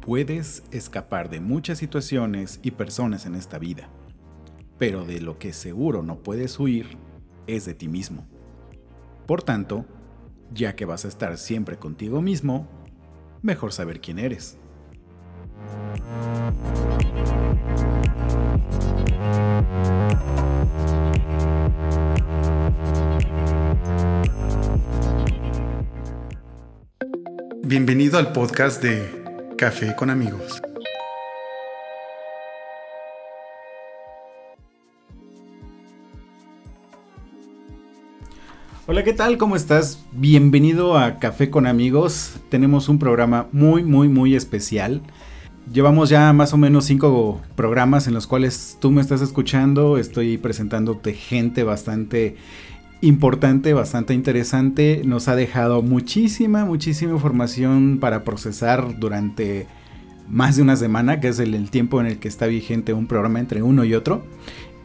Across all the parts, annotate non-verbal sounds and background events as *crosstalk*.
Puedes escapar de muchas situaciones y personas en esta vida, pero de lo que seguro no puedes huir es de ti mismo. Por tanto, ya que vas a estar siempre contigo mismo, mejor saber quién eres. Bienvenido al podcast de Café con amigos. Hola, ¿qué tal? ¿Cómo estás? Bienvenido a Café con amigos. Tenemos un programa muy, muy, muy especial. Llevamos ya más o menos cinco programas en los cuales tú me estás escuchando. Estoy presentándote gente bastante importante, bastante interesante. Nos ha dejado muchísima, muchísima información para procesar durante más de una semana, que es el, tiempo en el que está vigente un programa entre uno y otro.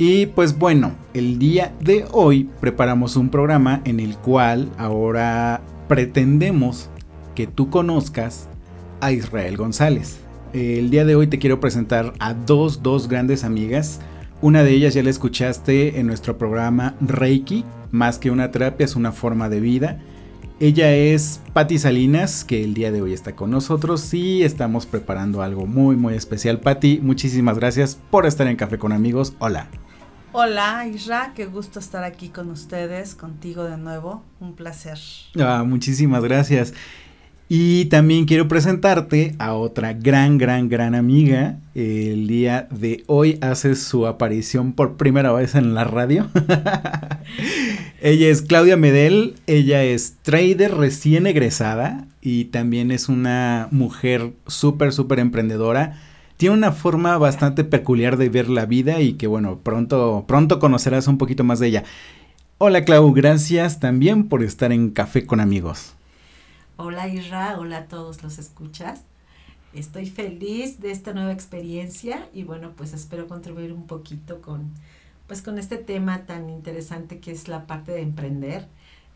Y pues bueno, el día de hoy preparamos un programa en el cual ahora pretendemos que tú conozcas a Israel González. El día de hoy te quiero presentar a dos, dos grandes amigas. Una de ellas ya la escuchaste en nuestro programa Reiki, más que una terapia es una forma de vida. Ella es Patti Salinas, que el día de hoy está con nosotros y estamos preparando algo muy muy especial. Patti, muchísimas gracias por estar en Café con Amigos. Hola. Hola Isra, qué gusto estar aquí con ustedes, contigo de nuevo, un placer. Ah, muchísimas gracias. Y también quiero presentarte a otra gran, gran, gran amiga. El día de hoy hace su aparición por primera vez en la radio. *laughs* ella es Claudia Medel, ella es trader recién egresada y también es una mujer súper, súper emprendedora. Tiene una forma bastante peculiar de ver la vida y que bueno, pronto, pronto conocerás un poquito más de ella. Hola Clau, gracias también por estar en Café con amigos. Hola Isra, hola a todos los escuchas. Estoy feliz de esta nueva experiencia y bueno, pues espero contribuir un poquito con pues con este tema tan interesante que es la parte de emprender.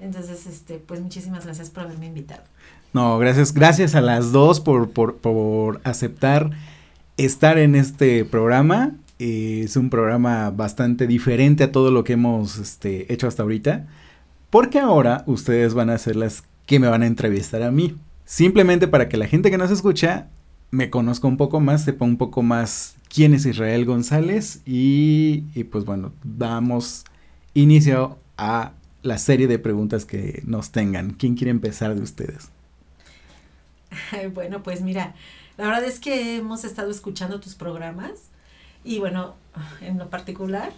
Entonces, este, pues muchísimas gracias por haberme invitado. No, gracias, gracias a las dos por, por, por aceptar estar en este programa. es un programa bastante diferente a todo lo que hemos este, hecho hasta ahorita. Porque ahora ustedes van a ser las que me van a entrevistar a mí. Simplemente para que la gente que nos escucha me conozca un poco más, sepa un poco más quién es Israel González y, pues bueno, damos inicio a la serie de preguntas que nos tengan. ¿Quién quiere empezar de ustedes? *laughs* Bueno, pues mira, la verdad es que hemos estado escuchando tus programas y bueno, en lo particular,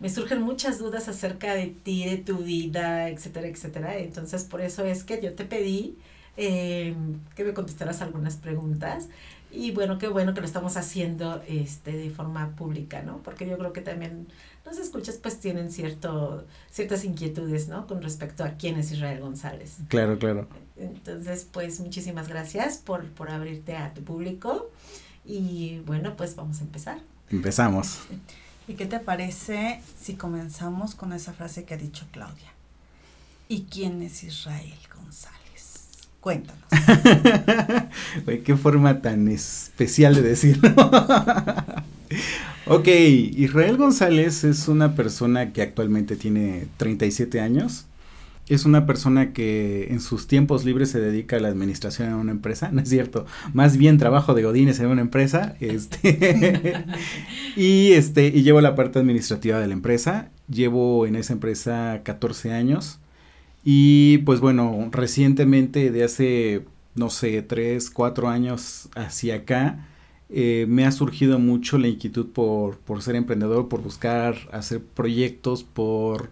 me surgen muchas dudas acerca de ti, de tu vida, etcétera, etcétera. Entonces, por eso es que yo te pedí em, que me contestaras algunas preguntas. Y bueno, qué bueno que lo estamos haciendo este, de forma pública, ¿no? Porque yo creo que también los escuchas pues tienen cierto, ciertas inquietudes, ¿no? Con respecto a quién es Israel González. Claro, claro. Entonces, pues muchísimas gracias por, por abrirte a tu público. Y bueno, pues vamos a empezar. Empezamos. ¿Y qué te parece si comenzamos con esa frase que ha dicho Claudia? ¿Y quién es Israel González? Cuéntanos. *laughs* qué forma tan especial de decirlo. *laughs* ok, Israel González es una persona que actualmente tiene 37 años es una persona que en sus tiempos libres se dedica a la administración en una empresa, *laughs* no es cierto, más bien trabajo de godines en una empresa, este, *laughs* y este, y llevo la parte administrativa de la empresa, llevo en esa empresa 14 años, y pues bueno, recientemente de hace, no sé, 3, 4 años hacia acá, eh, me ha surgido mucho la inquietud por, por ser emprendedor, por buscar hacer proyectos, por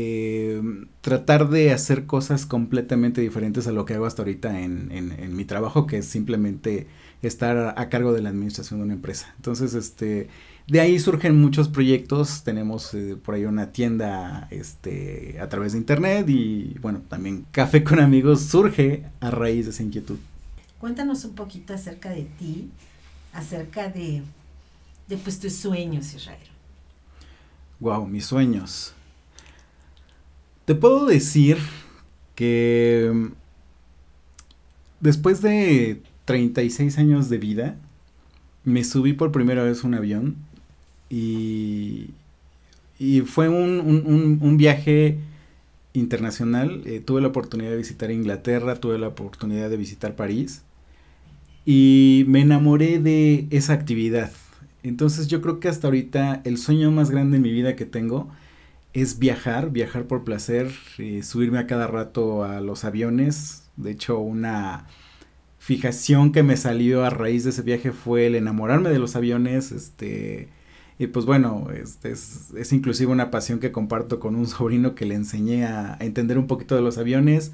eh, tratar de hacer cosas completamente diferentes a lo que hago hasta ahorita en, en, mi trabajo, que es simplemente estar a, cargo de la administración de una empresa. Entonces, este, de ahí surgen muchos proyectos. Tenemos eh, por ahí una tienda este, a través de internet y bueno, también Café con Amigos surge a raíz de esa inquietud. Cuéntanos un poquito acerca de ti, acerca de, de pues tus sueños, Israel. Wow, mis sueños. Te puedo decir que mm, después de 36 años de vida, me subí por primera vez un avión y, y fue un, un, un, viaje internacional. Eh, tuve la oportunidad de visitar Inglaterra, tuve la oportunidad de visitar París y me enamoré de esa actividad. Entonces yo creo que hasta ahorita el sueño más grande en mi vida que tengo es viajar, viajar por placer, eh, subirme a cada rato a los aviones. De hecho, una fijación que me salió a raíz de ese viaje fue el enamorarme de los aviones, este, y pues bueno, este es, es inclusive una pasión que comparto con un sobrino que le enseñé a, entender un poquito de los aviones.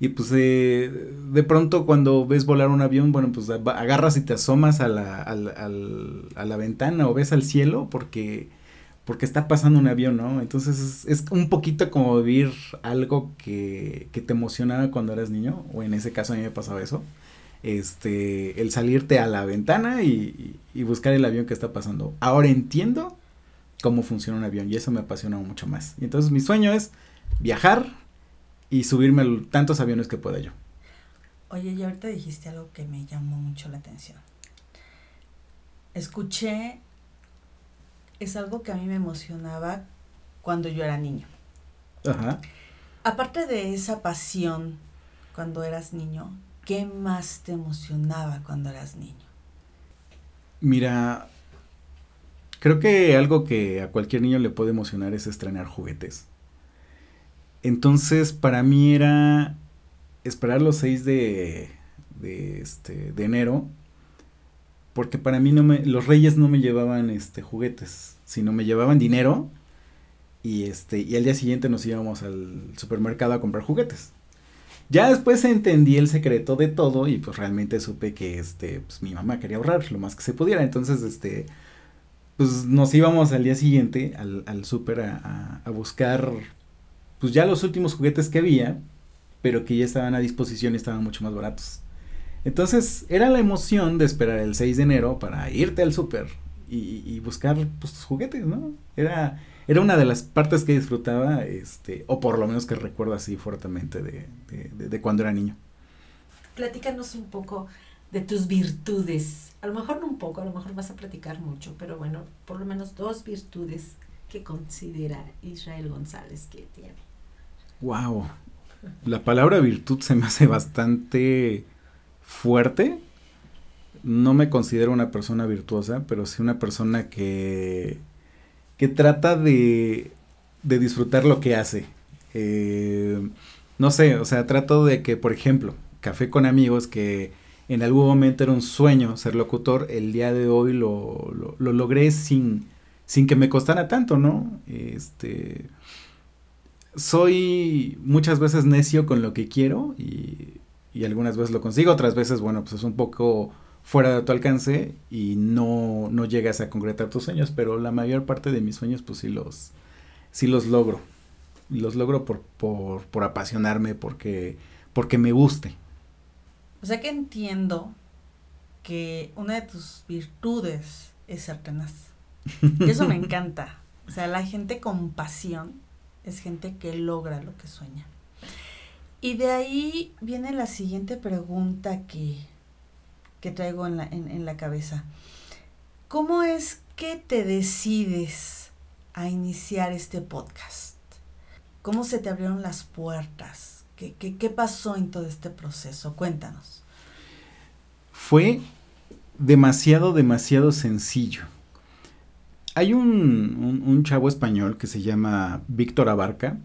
Y pues eh, de pronto cuando ves volar un avión, bueno, pues agarras y te asomas a la, a a la ventana o ves al cielo porque, porque está pasando un avión, ¿no? Entonces es, un poquito como vivir algo que, que te emocionaba cuando eras niño, o en ese caso a mí me pasaba eso este, el salirte a la ventana y, buscar el avión que está pasando. Ahora entiendo cómo funciona un avión y eso me apasiona mucho más. Y entonces mi sueño es viajar y subirme a tantos aviones que pueda yo. Oye, y ahorita dijiste algo que me llamó mucho la atención. Escuché, es algo que a mí me emocionaba cuando yo era niño. Ajá. Aparte de esa pasión cuando eras niño, ¿qué más te emocionaba cuando eras niño? Mira, creo que algo que a cualquier niño le puede emocionar es estrenar juguetes. Entonces, para mí era esperar los 6 de, de, este, de enero, porque para mí no me, los reyes no me llevaban este, juguetes, sino me llevaban dinero y, este, y al día siguiente nos íbamos al supermercado a comprar juguetes. Ya después entendí el secreto de todo y pues realmente supe que este, pues mi mamá quería ahorrar lo más que se pudiera. Entonces, este, pues nos íbamos al día siguiente al, al súper a, a, buscar pues ya los últimos juguetes que había, pero que ya estaban a disposición y estaban mucho más baratos. Entonces era la emoción de esperar el 6 de enero para irte al súper y, y, buscar pues tus juguetes, ¿no? Era era una de las partes que disfrutaba, este, o por lo menos que recuerdo así fuertemente de, de, de, cuando era niño. Platícanos un poco de tus virtudes. A lo mejor no un poco, a lo mejor vas a platicar mucho, pero bueno, por lo menos dos virtudes que considera Israel González que tiene. Wow. La palabra virtud se me hace bastante fuerte. No me considero una persona virtuosa, pero sí una persona que que trata de, de disfrutar lo que hace. Eh, no sé, o sea, trato de que, por ejemplo, Café con amigos, que en algún momento era un sueño ser locutor, el día de hoy lo, lo, logré sin, sin que me costara tanto, ¿no? Este, soy muchas veces necio con lo que quiero y, y algunas veces lo consigo, otras veces, bueno, pues es un poco fuera de tu alcance y no, no llegas a concretar tus sueños, pero la mayor parte de mis sueños pues sí los, sí los logro. Los logro por, por, por apasionarme, porque, porque me guste. O sea que entiendo que una de tus virtudes es ser tenaz. Y eso me *laughs* encanta. O sea, la gente con pasión es gente que logra lo que sueña. Y de ahí viene la siguiente pregunta que que traigo en la, en, la cabeza. ¿Cómo es que te decides a iniciar este podcast? ¿Cómo se te abrieron las puertas? ¿Qué, qué, qué pasó en todo este proceso? Cuéntanos. Fue demasiado, demasiado sencillo. Hay un, un, chavo español que se llama Víctor Abarca.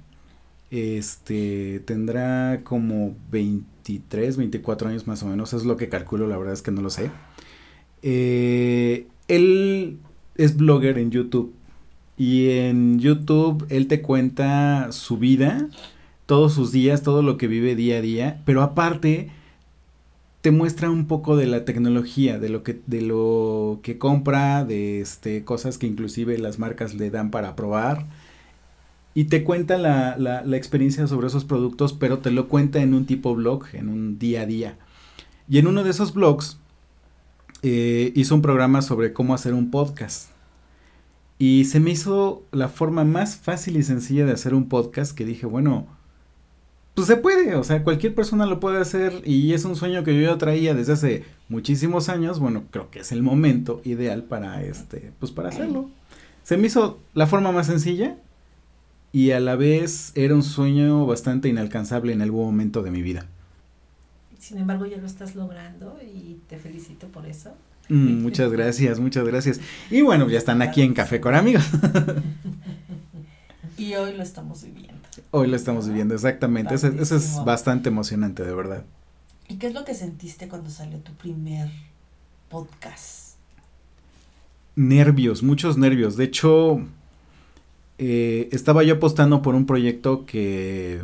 Este tendrá como 20 23, 24 años más o menos, es lo que calculo, la verdad es que no lo sé. Eh, él es blogger en YouTube y en YouTube él te cuenta su vida, todos sus días, todo lo que vive día a día, pero aparte te muestra un poco de la tecnología, de lo que, de lo que compra, de este, cosas que inclusive las marcas le dan para probar y te cuenta la, la, experiencia sobre esos productos, pero te lo cuenta en un tipo blog, en un día a día. Y en uno de esos blogs eh, hizo un programa sobre cómo hacer un podcast. Y se me hizo la forma más fácil y sencilla de hacer un podcast que dije, bueno, pues se puede, o sea, cualquier persona lo puede hacer y es un sueño que yo ya traía desde hace muchísimos años, bueno, creo que es el momento ideal para este, pues para hacerlo. Se me hizo la forma más sencilla y a la vez era un sueño bastante inalcanzable en algún momento de mi vida. Sin embargo, ya lo estás logrando y te felicito por eso. Mm, muchas gracias, muchas gracias. Y bueno, ya están aquí en Café con Amigos. *laughs* y hoy lo estamos viviendo. Hoy lo estamos viviendo, exactamente. Eso, es bastante emocionante, de verdad. ¿Y qué es lo que sentiste cuando salió tu primer podcast? Nervios, muchos nervios. De hecho, eh, estaba yo apostando por un proyecto que,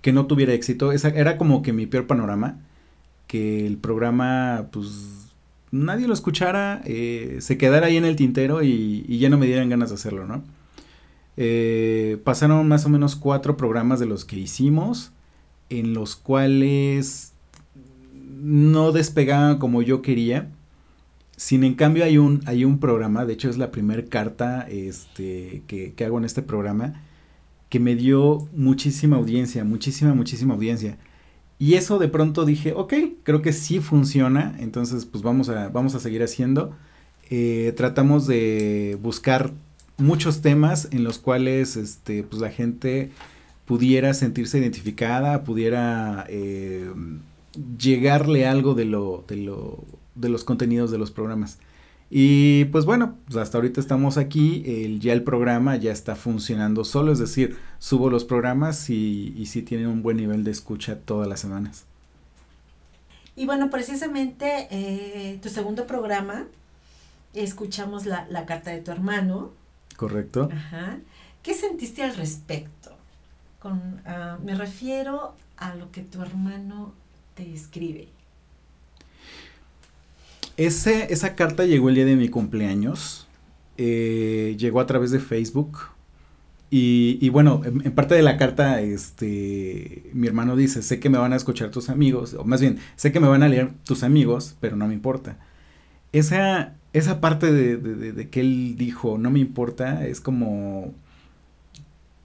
que no tuviera éxito. Esa, era como que mi peor panorama. Que el programa, pues, nadie lo escuchara, eh, se quedara ahí en el tintero y, ya no me dieran ganas de hacerlo, ¿no? Eh, pasaron más o menos cuatro programas de los que hicimos, en los cuales no despegaban como yo quería. Sin en cambio hay un, hay un programa, de hecho es la primera carta este, que, que hago en este programa, que me dio muchísima audiencia, muchísima, muchísima audiencia. Y eso de pronto dije, ok, creo que sí funciona, entonces pues vamos a, vamos a seguir haciendo. Eh, tratamos de buscar muchos temas en los cuales este, pues la gente pudiera sentirse identificada, pudiera eh, llegarle algo de lo, de lo, de los contenidos de los programas. Y pues bueno, pues hasta ahorita estamos aquí, el, ya el programa ya está funcionando solo, es decir, subo los programas y, y sí tienen un buen nivel de escucha todas las semanas. Y bueno, precisamente eh, tu segundo programa, escuchamos la, la carta de tu hermano, Correcto. Ajá. ¿Qué sentiste al respecto? Con, uh, me refiero a lo que tu hermano te escribe. Ese, esa carta llegó el día de mi cumpleaños. Eh, llegó a través de Facebook. Y, bueno, en, en, parte de la carta, este, mi hermano dice, sé que me van a escuchar tus amigos, o más bien, sé que me van a leer tus amigos, pero no me importa. Esa, esa parte de, de, de, que él dijo, no me importa, es como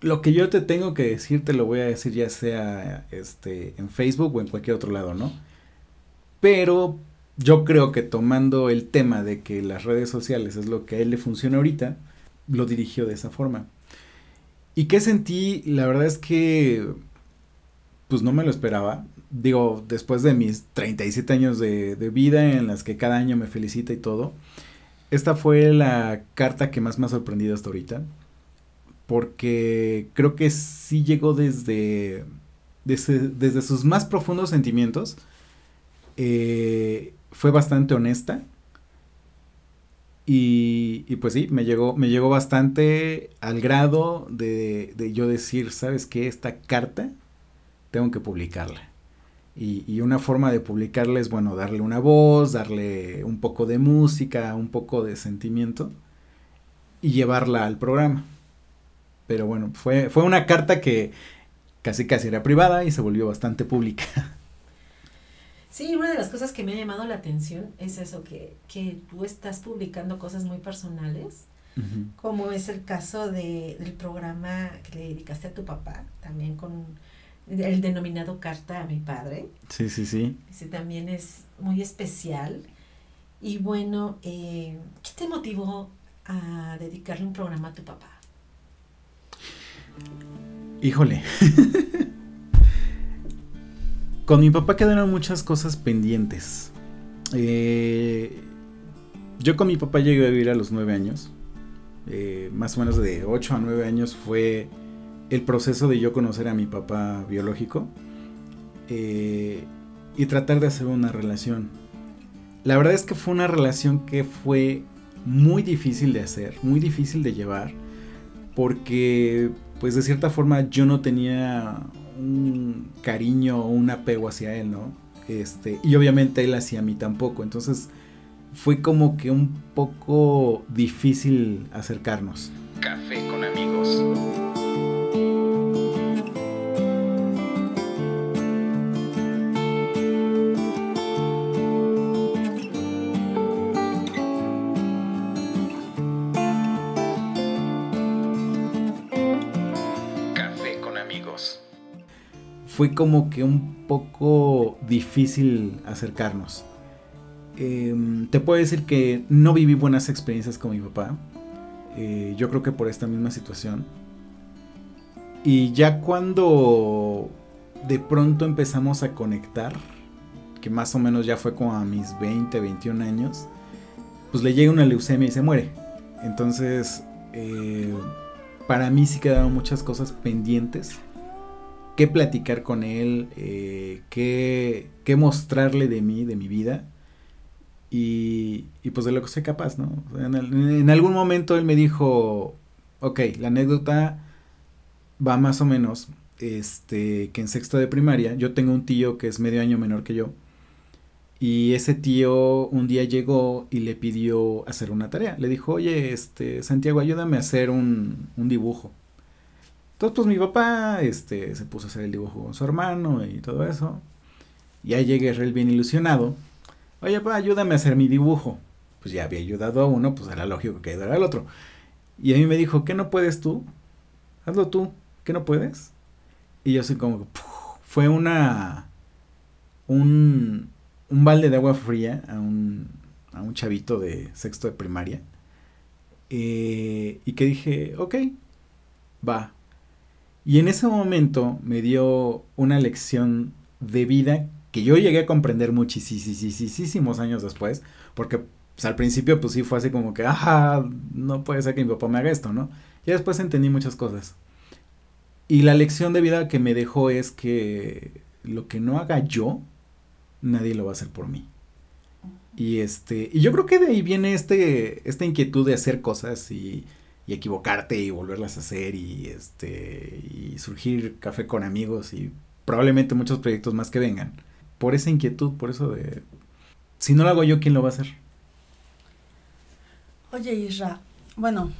lo que yo te tengo que decir, te lo voy a decir ya sea este, en Facebook o en cualquier otro lado, ¿no? Pero yo creo que tomando el tema de que las redes sociales es lo que a él le funciona ahorita, lo dirigió de esa forma. ¿Y qué sentí? La verdad es que pues no me lo esperaba. Digo, después de mis 37 años de, de, vida en las que cada año me felicita y todo, esta fue la carta que más me ha sorprendido hasta ahorita. Porque creo que sí llegó desde, desde, desde sus más profundos sentimientos. Eh, fue bastante honesta. Y, pues sí, me llegó, me llegó bastante al grado de, de yo decir, ¿sabes qué? Esta carta tengo que publicarla. Y, y, una forma de publicarla es, bueno, darle una voz, darle un poco de música, un poco de sentimiento y llevarla al programa. Pero bueno, fue, fue una carta que casi casi era privada y se volvió bastante pública. *laughs* Sí, una de las cosas que me ha llamado la atención es eso, que, que tú estás publicando cosas muy personales, uh -huh. como es el caso de, del programa que le dedicaste a tu papá, también con el denominado Carta a mi padre. Sí, sí, sí. Ese también es muy especial. Y bueno, eh, ¿qué te motivó a dedicarle un programa a tu papá? Híjole. *laughs* con mi papá quedaron muchas cosas pendientes. Eh, yo con mi papá llegué a vivir a los nueve años. Eh, más o menos de 8 a 9 años fue el proceso de yo conocer a mi papá biológico eh, y tratar de hacer una relación. La verdad es que fue una relación que fue muy difícil de hacer, muy difícil de llevar, porque pues de cierta forma yo no tenía un cariño o un apego hacia él, ¿no? Este, y obviamente él hacia mí tampoco, entonces fue como que un poco difícil acercarnos. Café con amigos. Fue como que un poco difícil acercarnos. Em, te puedo decir que no viví buenas experiencias con mi papá. Eh, yo creo que por esta misma situación. Y ya cuando de pronto empezamos a conectar, que más o menos ya fue como a mis 20, 21 años, pues le llega una leucemia y se muere. Entonces, eh, para mí sí quedaron muchas cosas pendientes. Qué platicar con él, eh, qué, mostrarle de mí, de mi vida. Y, pues de lo que soy capaz, ¿no? En, en, algún momento él me dijo, ok, la anécdota va más o menos, este, que en sexto de primaria, yo tengo un tío que es medio año menor que yo, y ese tío un día llegó y le pidió hacer una tarea. Le dijo, oye, este, Santiago, ayúdame a hacer un, un dibujo. Entonces, pues mi papá este, se puso a hacer el dibujo con su hermano y todo eso. Y ahí llegué él bien ilusionado. Oye, papá, ayúdame a hacer mi dibujo. Pues ya había ayudado a uno, pues era lógico que ayudara al otro. Y a mí me dijo, ¿qué no puedes tú? Hazlo tú, ¿qué no puedes? Y yo así como, fue una, un, un balde de agua fría a un, a un chavito de sexto de primaria. Eh, y que dije, ok, va. Y en ese momento me dio una lección de vida que yo llegué a comprender muchísimos años después, porque pues, al principio pues sí fue así como que, ajá, no puede ser que mi papá me haga esto, ¿no? Y después entendí muchas cosas. Y la lección de vida que me dejó es que lo que no haga yo, nadie lo va a hacer por mí. Y este, y yo creo que de ahí viene este, esta inquietud de hacer cosas y, y equivocarte y volverlas a hacer y este, y surgir café con amigos y probablemente muchos proyectos más que vengan. Por esa inquietud, por eso de, si no lo hago yo, ¿quién lo va a hacer? Oye, Isra, bueno,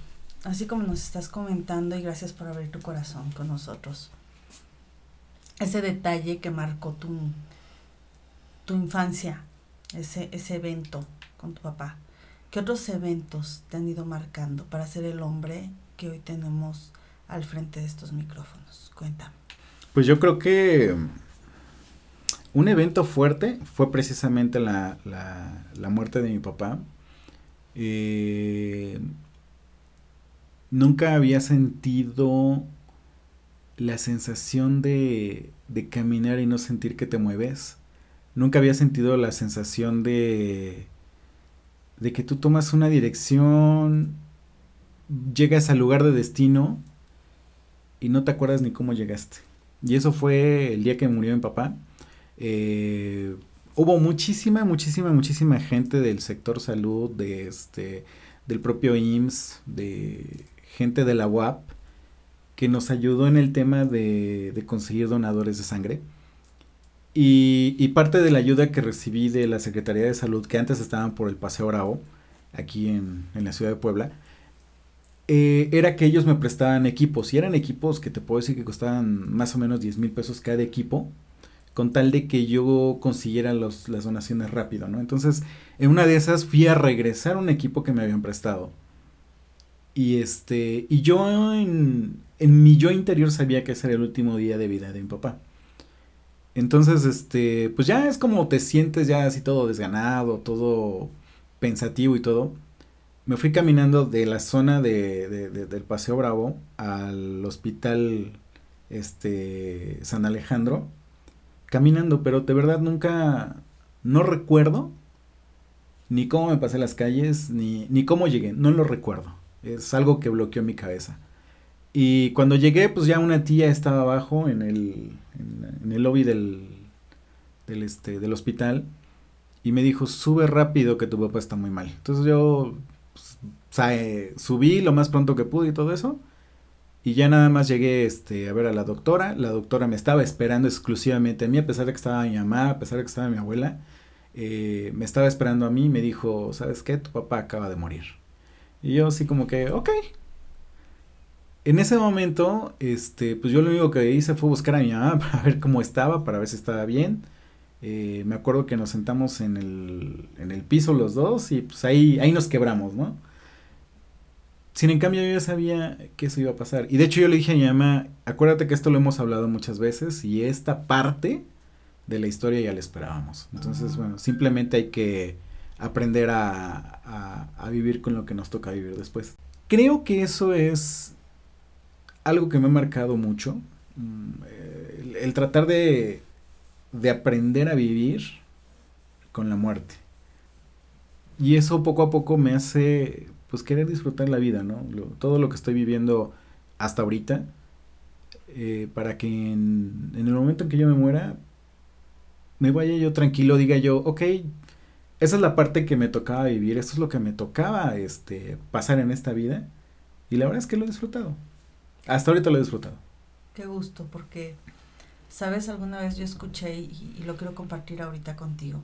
así como nos estás comentando y gracias por abrir tu corazón con nosotros. Ese detalle que marcó tu, tu infancia, ese, ese evento con tu papá? ¿Qué otros eventos te han ido marcando para ser el hombre que hoy tenemos al frente de estos micrófonos? Cuéntame. Pues yo creo que un evento fuerte fue precisamente la, la, muerte de mi papá. Eh, nunca había sentido la sensación de, de caminar y no sentir que te mueves nunca había sentido la sensación de de que tú tomas una dirección, llegas al lugar de destino y no te acuerdas ni cómo llegaste. Y eso fue el día que murió mi papá. Eh, hubo muchísima, muchísima, muchísima gente del sector salud, de este, del propio IMSS, de gente de la UAP, que nos ayudó en el tema de, de conseguir donadores de sangre. Y, parte de la ayuda que recibí de la Secretaría de Salud, que antes estaban por el Paseo Bravo, aquí en, la ciudad de Puebla, eh, era que ellos me prestaban equipos. Y eran equipos que te puedo decir que costaban más o menos 10 mil pesos cada equipo, con tal de que yo consiguiera las donaciones rápido, ¿no? Entonces, en una de esas fui a regresar un equipo que me habían prestado. Y este, y yo en, en mi yo interior sabía que ese era el último día de vida de mi papá. Entonces, este, pues ya es como te sientes ya así todo desganado, todo pensativo y todo. Me fui caminando de la zona de, del Paseo Bravo al hospital este, San Alejandro, caminando, pero de verdad nunca, no recuerdo ni cómo me pasé las calles, ni, ni cómo llegué, no lo recuerdo. Es algo que bloqueó mi cabeza. Y cuando llegué, pues ya una tía estaba abajo en el, en, el lobby del, del, este, del hospital y me dijo, sube rápido que tu papá está muy mal. Entonces yo pues, subí lo más pronto que pude y todo eso. Y ya nada más llegué este, a ver a la doctora. La doctora me estaba esperando exclusivamente a mí, a pesar de que estaba mi mamá, a pesar de que estaba mi abuela. Eh, me estaba esperando a mí y me dijo, ¿sabes qué? Tu papá acaba de morir. Y yo así como que, ok, en ese momento, este, pues yo lo único que hice fue buscar a mi mamá *laughs* para ver cómo estaba, para ver si estaba bien. Eh, me acuerdo que nos sentamos en el, en el piso los dos y pues ahí, ahí nos quebramos, ¿no? sin en cambio yo ya sabía que eso iba a pasar. Y de hecho yo le dije a mi mamá, acuérdate que esto lo hemos hablado muchas veces y esta parte de la historia ya la esperábamos. Entonces, bueno, simplemente hay que aprender a, a, a vivir con lo que nos toca vivir después. Creo que eso es algo que me ha marcado mucho. mm, El, tratar de, de aprender a vivir con la muerte. Y eso poco a poco me hace pues querer disfrutar la vida, ¿no? Todo lo que estoy viviendo hasta ahorita, eh, para que en, en el momento en que yo me muera, me vaya yo tranquilo, diga yo, ok, esa es la parte que me tocaba vivir, eso es lo que me tocaba este, pasar en esta vida, y la verdad es que lo he disfrutado. Hasta ahorita lo he disfrutado. Qué gusto, porque, ¿sabes? Alguna vez yo escuché y, lo quiero compartir ahorita contigo.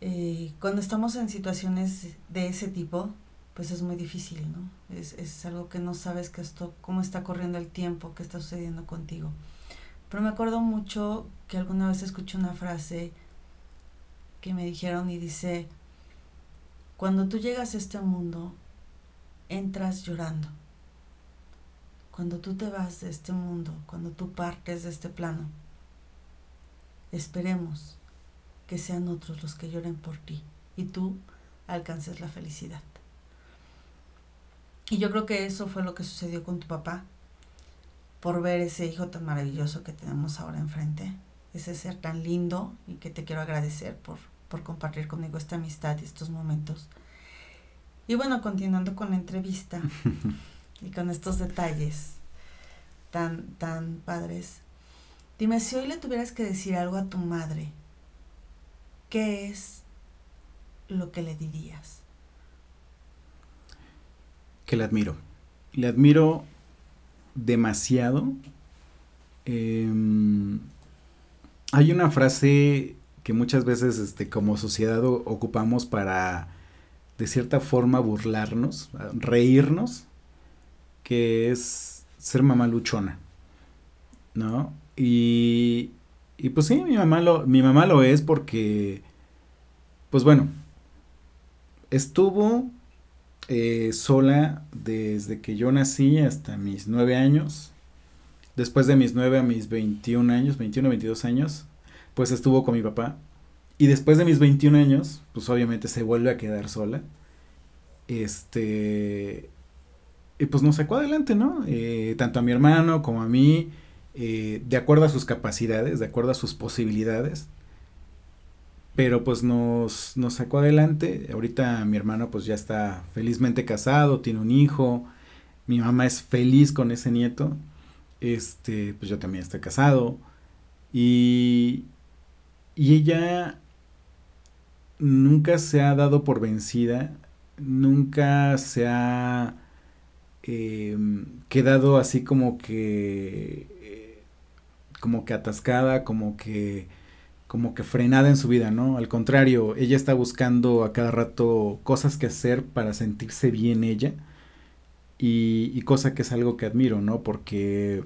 Eh, cuando estamos en situaciones de ese tipo, pues es muy difícil, ¿no? Es, es algo que no sabes que esto, cómo está corriendo el tiempo, qué está sucediendo contigo. Pero me acuerdo mucho que alguna vez escuché una frase que me dijeron y dice, cuando tú llegas a este mundo, entras llorando cuando tú te vas de este mundo, cuando tú partes de este plano, esperemos que sean otros los que lloren por ti y tú alcances la felicidad. Y yo creo que eso fue lo que sucedió con tu papá, por ver ese hijo tan maravilloso que tenemos ahora enfrente, ese ser tan lindo y que te quiero agradecer por, por compartir conmigo esta amistad y estos momentos. Y bueno, continuando con la entrevista *laughs* y con estos detalles tan, tan padres. Dime, si hoy le tuvieras que decir algo a tu madre, ¿qué es lo que le dirías? que le admiro. Le admiro demasiado. Em, hay una frase que muchas veces este, como sociedad ocupamos para de cierta forma burlarnos, reírnos, que es ser mamá luchona, ¿no? Y, y pues sí, mi mamá lo, mi mamá lo es porque, pues bueno, estuvo eh, sola desde que yo nací hasta mis nueve años. Después de mis nueve a mis 21 años, 21, 22 años, pues estuvo con mi papá. Y después de mis 21 años, pues obviamente se vuelve a quedar sola. Este. Y pues nos sacó adelante, ¿no? Eh, tanto a mi hermano como a mí, eh, de acuerdo a sus capacidades, de acuerdo a sus posibilidades pero pues nos, nos sacó adelante. Ahorita mi hermano pues ya está felizmente casado, tiene un hijo, mi mamá es feliz con ese nieto, este, pues yo también estoy casado y, y ella nunca se ha dado por vencida, nunca se ha eh, quedado así como que, eh, como que atascada, como que como que frenada en su vida, ¿no? Al contrario, ella está buscando a cada rato cosas que hacer para sentirse bien ella. Y, cosa que es algo que admiro, ¿no? Porque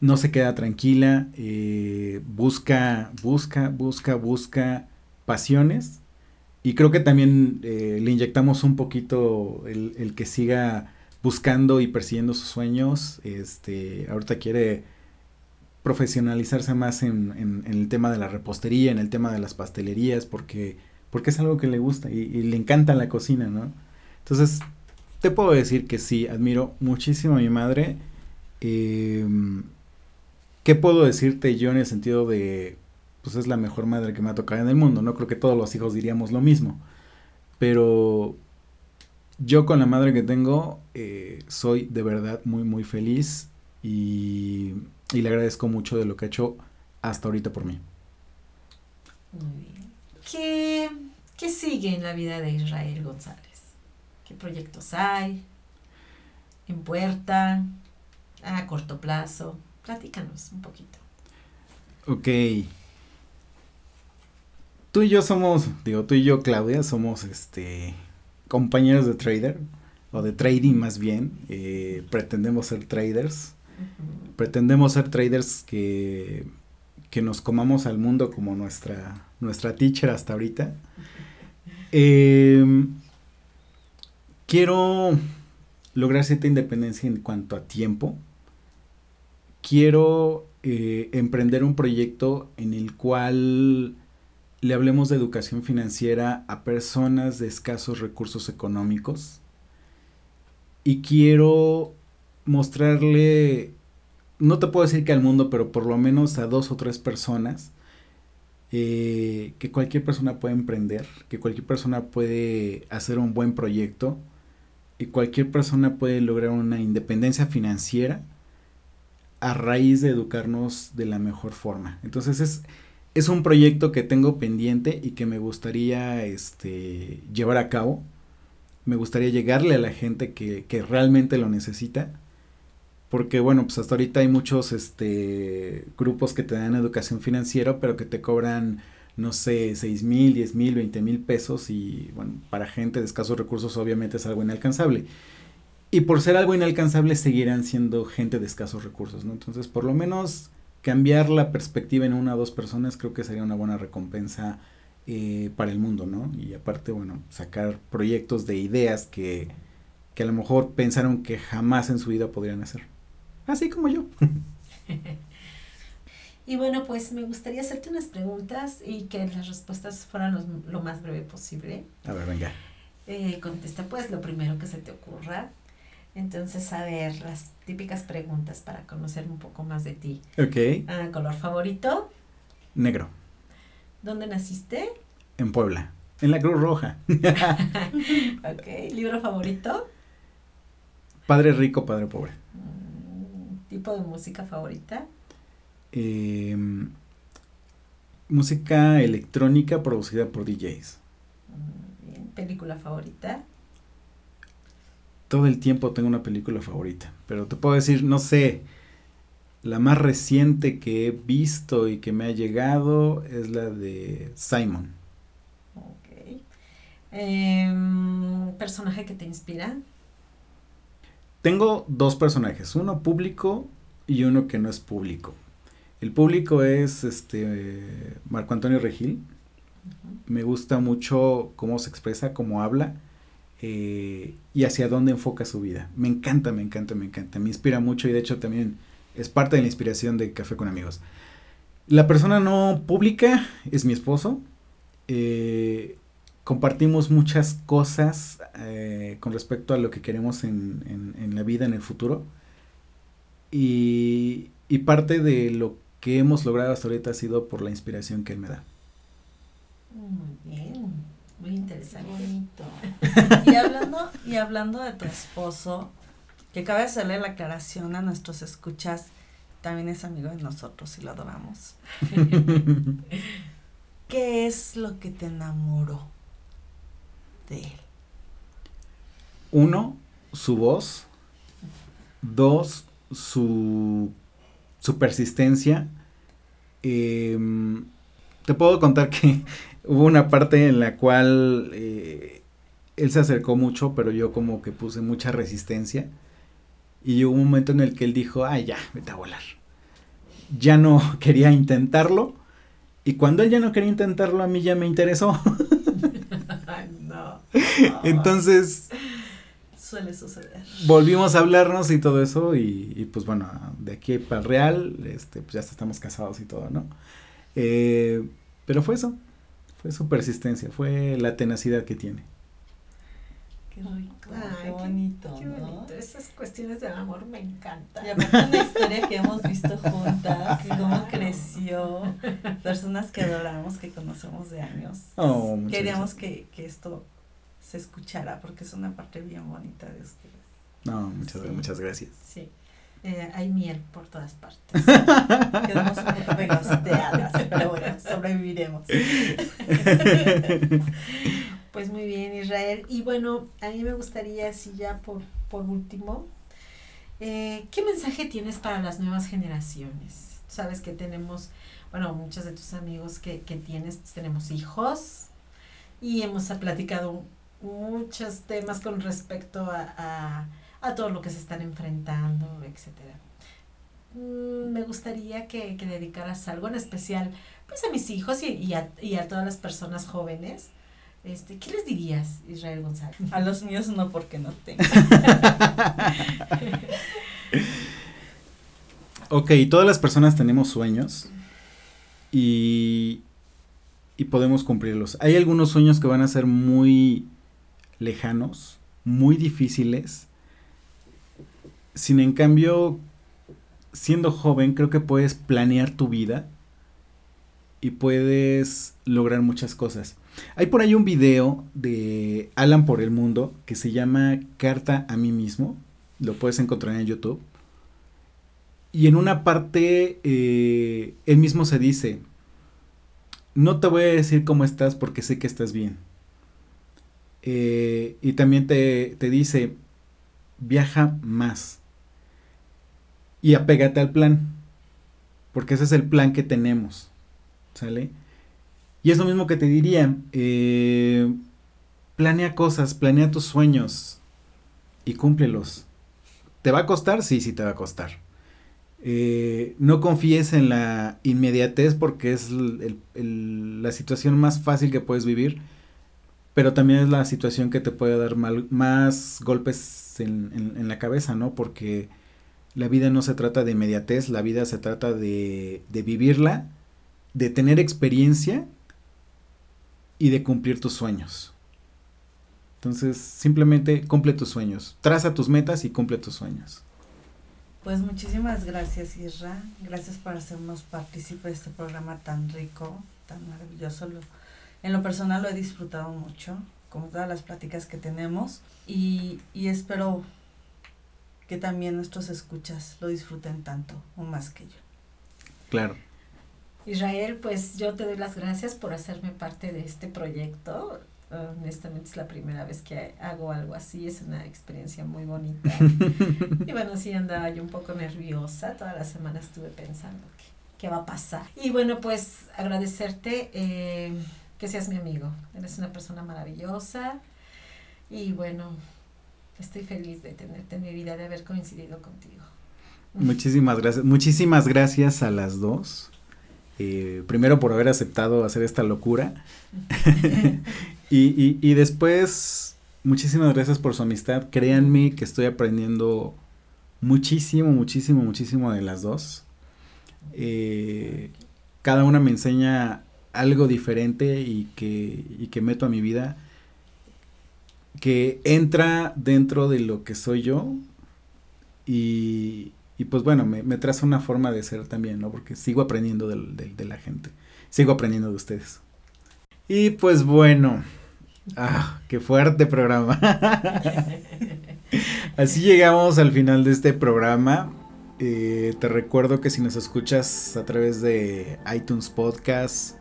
no se queda tranquila, eh, busca, busca, busca, busca pasiones. Y creo que también eh, le inyectamos un poquito el que siga buscando y persiguiendo sus sueños. Este, ahorita quiere profesionalizarse más en, en, el tema de la repostería, en el tema de las pastelerías, porque, porque es algo que le gusta y, le encanta la cocina, ¿no? Entonces, te puedo decir que sí, admiro muchísimo a mi madre. Eh, ¿Qué puedo decirte yo en el sentido de, pues es la mejor madre que me ha tocado en el mundo? No creo que todos los hijos diríamos lo mismo, pero yo con la madre que tengo eh, soy de verdad muy, muy feliz y y le agradezco mucho de lo que ha hecho hasta ahorita por mí. Muy bien. ¿Qué, ¿Qué, sigue en la vida de Israel González? ¿Qué proyectos hay? ¿En puerta? ¿A corto plazo? Platícanos un poquito. Ok. Tú y yo somos, digo, tú y yo, Claudia, somos este compañeros de trader, o de trading más bien. Eh, pretendemos ser traders. Uh -huh. Pretendemos ser traders que, que, nos comamos al mundo como nuestra, nuestra teacher hasta ahorita. Eh, quiero, lograr cierta independencia en cuanto a tiempo. Quiero eh, emprender un proyecto en el cual le hablemos de educación financiera a personas de escasos recursos económicos. Y quiero mostrarle, no te puedo decir que al mundo, pero por lo menos a dos o tres personas, eh, que cualquier persona puede emprender, que cualquier persona puede hacer un buen proyecto y cualquier persona puede lograr una independencia financiera a raíz de educarnos de la mejor forma. Entonces es, es un proyecto que tengo pendiente y que me gustaría este, llevar a cabo. Me gustaría llegarle a la gente que, realmente lo necesita. Porque bueno, pues hasta ahorita hay muchos este, grupos que te dan educación financiera, pero que te cobran, no sé, 6 mil, 10 mil, 20 mil pesos y bueno, para gente de escasos recursos obviamente es algo inalcanzable. Y por ser algo inalcanzable seguirán siendo gente de escasos recursos, ¿no? Entonces, por lo menos cambiar la perspectiva en una o dos personas creo que sería una buena recompensa eh, para el mundo, ¿no? Y aparte, bueno, sacar proyectos de ideas que, que a lo mejor pensaron que jamás en su vida podrían hacer. Así como yo. *laughs* Y bueno, pues me gustaría hacerte unas preguntas y que las respuestas fueran los- lo más breve posible. A ver, venga. Eh, contesta pues lo primero que se te ocurra. Entonces, a ver, las típicas preguntas para conocer un poco más de ti. Ok. Ah, ¿Color favorito? Negro. ¿Dónde naciste? En Puebla. En la Cruz Roja. *laughs* Ok. ¿Libro favorito? Padre rico, padre pobre. Mm, ¿Tipo de música favorita? Eh, música electrónica producida por DJs. Mm, Bien. ¿Película favorita? Todo el tiempo tengo una película favorita, pero te puedo decir, no sé, la más reciente que he visto y que me ha llegado es la de Simon. Ok. Em, ¿Personaje que te inspira? Tengo dos personajes, uno público y uno que no es público. El público es este Marco Antonio Regil. Me gusta mucho cómo se expresa, cómo habla eh, y hacia dónde enfoca su vida. Me encanta, me encanta, me encanta. Me inspira mucho y de hecho también es parte de la inspiración de Café con Amigos. La persona no pública es mi esposo. Eh, compartimos muchas cosas eh, con respecto a lo que queremos en, la vida, en el futuro. Y, y parte de lo que hemos logrado hasta ahorita ha sido por la inspiración que él me da. Muy bien, interesante. bonito. Y hablando, y hablando de tu esposo, que cabe hacerle la aclaración a nuestros escuchas, también es amigo de nosotros y lo adoramos. *laughs* ¿Qué es lo que te enamoró de él? Uno, su voz. Dos, su, su persistencia. Em, te puedo contar que hubo una parte en la cual eh, él se acercó mucho, pero yo como que puse mucha resistencia. Y hubo un momento en el que él dijo, ay ya, vete a volar. Ya no *laughs* quería intentarlo. Y cuando él ya no quería intentarlo, a mí ya me interesó. *laughs* No. Entonces Suele suceder. volvimos a hablarnos y todo eso y, y, pues bueno, de aquí para el real, este, pues ya estamos casados y todo, ¿no? Eh, pero fue eso, fue su persistencia, fue la tenacidad que tiene. Qué rico, Ay, qué qué- bonito, Qué ¿no? bonito. Esas cuestiones de amor me encantan. Y aparte una historia que hemos visto juntas, *laughs* cómo creció, personas que adoramos, que conocemos de años. Oh, Queríamos que, que esto se escuchara porque es una parte bien bonita de ustedes. No, muchas, Sí. muchas gracias. Sí. Eh, hay miel por todas partes. *laughs* Quedamos un poco pegosteadas, pero bueno, sobreviviremos. *laughs* Pues muy bien, Israel. Y bueno, a mí me gustaría, así ya por, por último, eh, ¿qué mensaje tienes para las nuevas generaciones? Sabes que tenemos, bueno, muchos de tus amigos que, que tienes, pues, tenemos hijos y hemos platicado muchos temas con respecto a, a, a todo lo que se están enfrentando, etcétera. Mm, me gustaría que, que dedicaras algo en especial pues a mis hijos y, y, a, y a todas las personas jóvenes Este, ¿Qué les dirías, Israel González? A los míos no, porque no tengo. *laughs* ok, todas las personas tenemos sueños y, y podemos cumplirlos. Hay algunos sueños que van a ser muy lejanos, muy difíciles. Sin en cambio, siendo joven, creo que puedes planear tu vida y puedes lograr muchas cosas. Hay por ahí un video de Alan por el Mundo que se llama Carta a mí mismo. Lo puedes encontrar en YouTube. Y en una parte, eh, él mismo se dice, no te voy a decir cómo estás porque sé que estás bien. Eh, y también te, te dice, viaja más. Y apégate al plan. Porque ese es el plan que tenemos. ¿Sale? Y es lo mismo que te diría. Eh, planea cosas, planea tus sueños y cúmplelos. ¿Te va a costar? Sí, sí te va a costar. Eh, no confíes en la inmediatez porque es la situación más fácil que puedes vivir, pero también es la situación que te puede dar más golpes en, en, la cabeza, ¿no? Porque la vida no se trata de inmediatez, la vida se trata de, de vivirla, de tener experiencia y de cumplir tus sueños. Entonces, simplemente cumple tus sueños. Traza tus metas y cumple tus sueños. Pues muchísimas gracias, Isra. Gracias por hacernos partícipe de este programa tan rico, tan maravilloso. en lo personal lo he disfrutado mucho, como todas las pláticas que tenemos. Y, y espero que también nuestros escuchas lo disfruten tanto o más que yo. Claro. Israel, pues yo te doy las gracias por hacerme parte de este proyecto. Honestamente es la primera vez que hago algo así, es una experiencia muy bonita. *laughs* y bueno, sí andaba yo un poco nerviosa, toda la semana estuve pensando qué, va a pasar. Y bueno, pues agradecerte eh, que seas mi amigo, eres una persona maravillosa y bueno, estoy feliz de tenerte en mi vida, de haber coincidido contigo. Muchísimas gracias, muchísimas gracias a las dos. Eh, primero por haber aceptado hacer esta locura. *laughs* y, y, después, muchísimas gracias por su amistad. Créanme que estoy aprendiendo muchísimo, muchísimo, muchísimo de las dos. Eh, cada una me enseña algo diferente y que, y que meto a mi vida que entra dentro de lo que soy yo y, y pues bueno, me, me, traza una forma de ser también, ¿no? Porque sigo aprendiendo de, de, la gente, sigo aprendiendo de ustedes. Y pues bueno, ah, qué fuerte programa. *laughs* Así llegamos al final de este programa. Eh, te recuerdo que si nos escuchas a través de iTunes Podcast,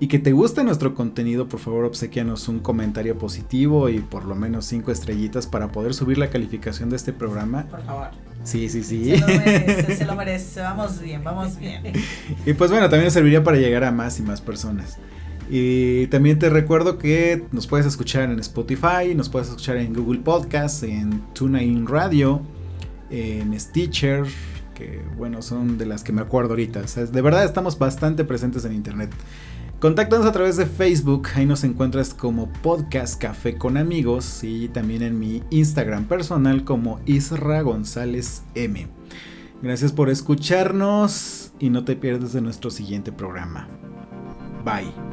y que te guste nuestro contenido, por favor obsequianos un comentario positivo y por lo menos cinco estrellitas para poder subir la calificación de este programa. Por favor. Sí, sí, sí. Se lo merece, se lo *laughs* merece. Vamos bien, vamos bien. Y pues bueno, también nos serviría para llegar a más y más personas. Y también te recuerdo que nos puedes escuchar en Spotify, nos puedes escuchar en Google Podcast, en TuneIn Radio, en Stitcher, que bueno, son de las que me acuerdo ahorita. O sea, de verdad estamos bastante presentes en Internet. Contáctanos a través de Facebook, ahí nos encuentras como Podcast Café con Amigos y también en mi Instagram personal como Isra González M. Gracias por escucharnos y no te pierdas de nuestro siguiente programa. Bye.